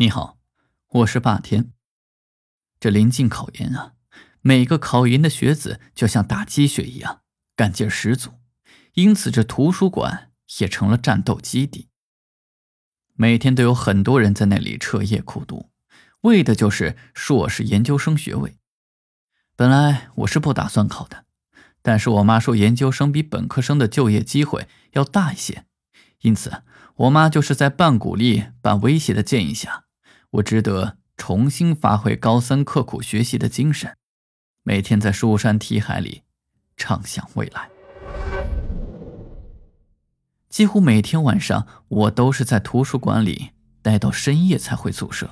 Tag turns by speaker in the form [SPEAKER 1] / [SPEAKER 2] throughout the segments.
[SPEAKER 1] 你好，我是霸天。这临近考研啊，每个考研的学子就像打鸡血一样，干劲十足。因此，这图书馆也成了战斗基地。每天都有很多人在那里彻夜苦读，为的就是硕士研究生学位。本来我是不打算考的，但是我妈说研究生比本科生的就业机会要大一些，因此我妈就是在半鼓励半威胁的建议下。我值得重新发挥高三刻苦学习的精神，每天在书山题海里畅想未来。几乎每天晚上，我都是在图书馆里待到深夜才回宿舍。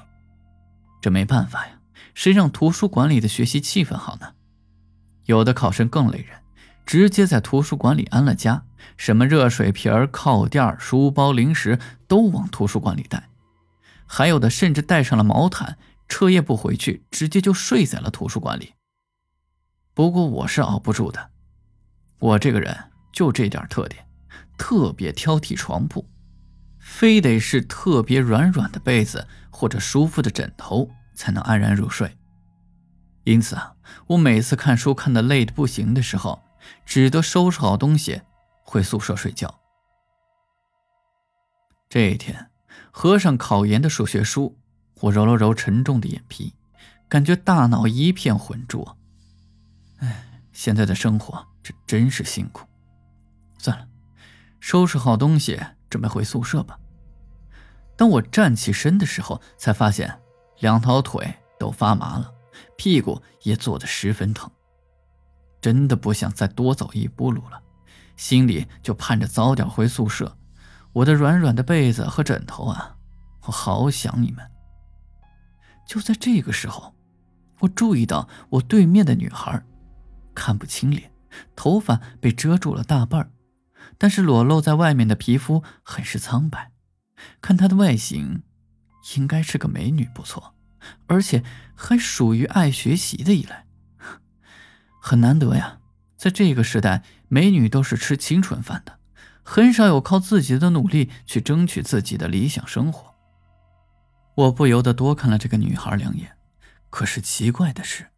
[SPEAKER 1] 这没办法呀，谁让图书馆里的学习气氛好呢？有的考生更累人，直接在图书馆里安了家，什么热水瓶、靠垫、书包、零食都往图书馆里带。还有的甚至带上了毛毯，彻夜不回去，直接就睡在了图书馆里。不过我是熬不住的，我这个人就这点特点，特别挑剔床铺，非得是特别软软的被子或者舒服的枕头才能安然入睡。因此啊，我每次看书看得累得不行的时候，只得收拾好东西回宿舍睡觉。这一天。合上考研的数学书，我揉了揉沉重的眼皮，感觉大脑一片浑浊。哎，现在的生活这真是辛苦。算了，收拾好东西，准备回宿舍吧。当我站起身的时候，才发现两条腿都发麻了，屁股也坐得十分疼，真的不想再多走一步路了，心里就盼着早点回宿舍。我的软软的被子和枕头啊，我好想你们。就在这个时候，我注意到我对面的女孩，看不清脸，头发被遮住了大半但是裸露在外面的皮肤很是苍白，看她的外形，应该是个美女，不错，而且还属于爱学习的一类，很难得呀。在这个时代，美女都是吃青春饭的。很少有靠自己的努力去争取自己的理想生活。我不由得多看了这个女孩两眼，可是奇怪的是，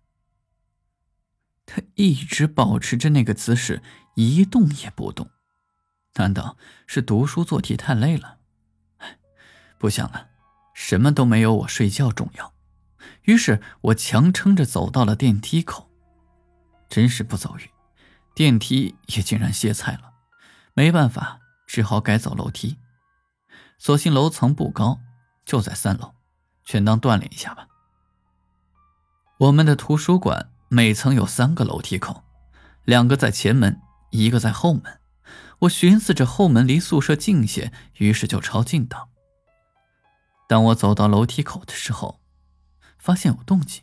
[SPEAKER 1] 她一直保持着那个姿势，一动也不动。难道是读书做题太累了？不想了，什么都没有我睡觉重要。于是我强撑着走到了电梯口，真是不走运，电梯也竟然歇菜了。没办法，只好改走楼梯。所幸楼层不高，就在三楼，全当锻炼一下吧。我们的图书馆每层有三个楼梯口，两个在前门，一个在后门。我寻思着后门离宿舍近些，于是就抄近道。当我走到楼梯口的时候，发现有动静，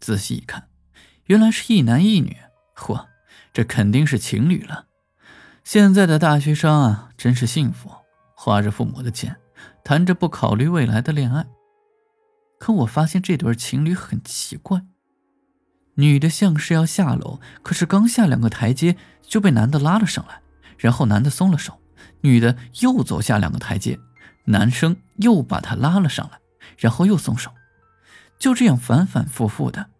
[SPEAKER 1] 仔细一看，原来是一男一女。嚯，这肯定是情侣了。现在的大学生啊，真是幸福，花着父母的钱，谈着不考虑未来的恋爱。可我发现这对情侣很奇怪，女的像是要下楼，可是刚下两个台阶就被男的拉了上来，然后男的松了手，女的又走下两个台阶，男生又把她拉了上来，然后又松手，就这样反反复复的。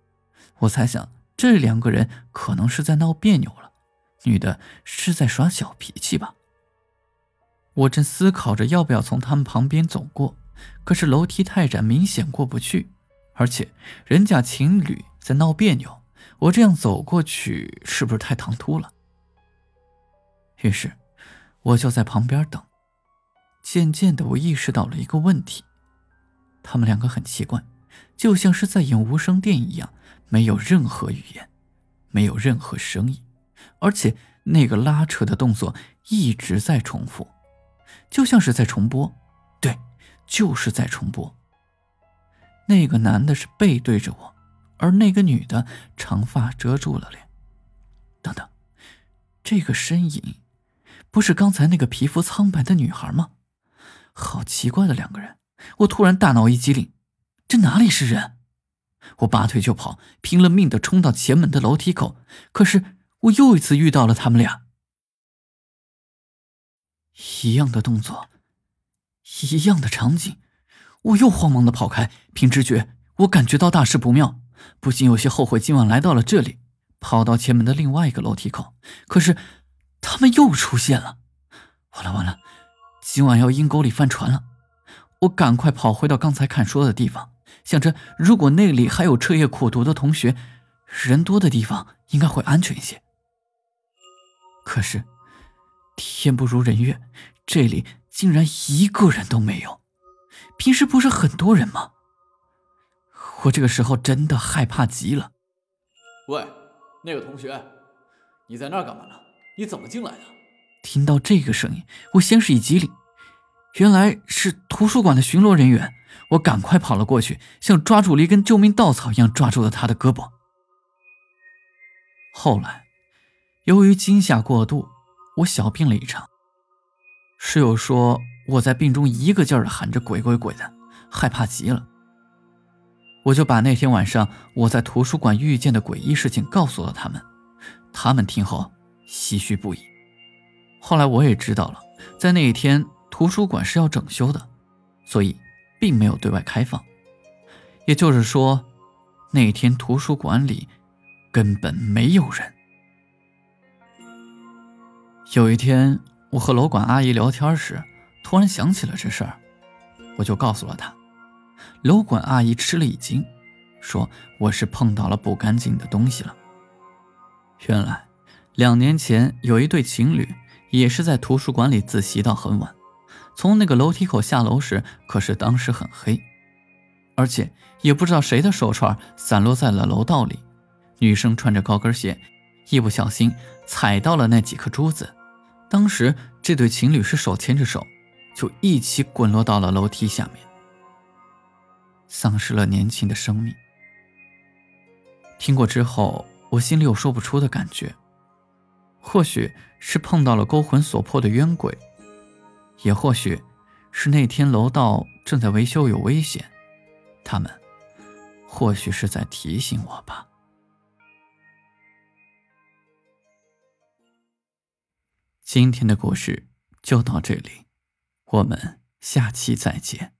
[SPEAKER 1] 我猜想这两个人可能是在闹别扭了。女的是在耍小脾气吧？我正思考着要不要从他们旁边走过，可是楼梯太窄，明显过不去，而且人家情侣在闹别扭，我这样走过去是不是太唐突了？于是我就在旁边等。渐渐的，我意识到了一个问题：他们两个很奇怪，就像是在演无声电影一样，没有任何语言，没有任何声音。而且那个拉扯的动作一直在重复，就像是在重播，对，就是在重播。那个男的是背对着我，而那个女的长发遮住了脸。等等，这个身影，不是刚才那个皮肤苍白的女孩吗？好奇怪的两个人！我突然大脑一激灵，这哪里是人？我拔腿就跑，拼了命的冲到前门的楼梯口，可是。我又一次遇到了他们俩，一样的动作，一样的场景，我又慌忙的跑开。凭直觉，我感觉到大事不妙，不禁有些后悔今晚来到了这里。跑到前门的另外一个楼梯口，可是他们又出现了。完了完了，今晚要阴沟里翻船了。我赶快跑回到刚才看书的地方，想着如果那里还有彻夜苦读的同学，人多的地方应该会安全一些。可是天不如人愿，这里竟然一个人都没有。平时不是很多人吗？我这个时候真的害怕极了。
[SPEAKER 2] 喂，那个同学，你在那儿干嘛呢？你怎么进来的？
[SPEAKER 1] 听到这个声音，我先是一激灵，原来是图书馆的巡逻人员。我赶快跑了过去，像抓住了一根救命稻草一样抓住了他的胳膊。后来，由于惊吓过度，我小病了一场。室友说我在病中一个劲儿的喊着“鬼鬼鬼”的，害怕极了。我就把那天晚上我在图书馆遇见的诡异事情告诉了他们，他们听后唏嘘不已。后来我也知道了，在那一天图书馆是要整修的，所以并没有对外开放。也就是说，那天图书馆里根本没有人。有一天，我和楼管阿姨聊天时，突然想起了这事儿，我就告诉了她。楼管阿姨吃了一惊，说：“我是碰到了不干净的东西了。”原来，两年前有一对情侣也是在图书馆里自习到很晚，从那个楼梯口下楼时，可是当时很黑，而且也不知道谁的手串散落在了楼道里。女生穿着高跟鞋，一不小心踩到了那几颗珠子，当时这对情侣是手牵着手，就一起滚落到了楼梯下面。丧失了年轻的生命。听过之后，我心里有说不出的感觉。或许是碰到了勾魂所魄的冤鬼，也或许是那天楼道正在维修有危险，他们或许是在提醒我吧。今天的故事就到这里，我们下期再见。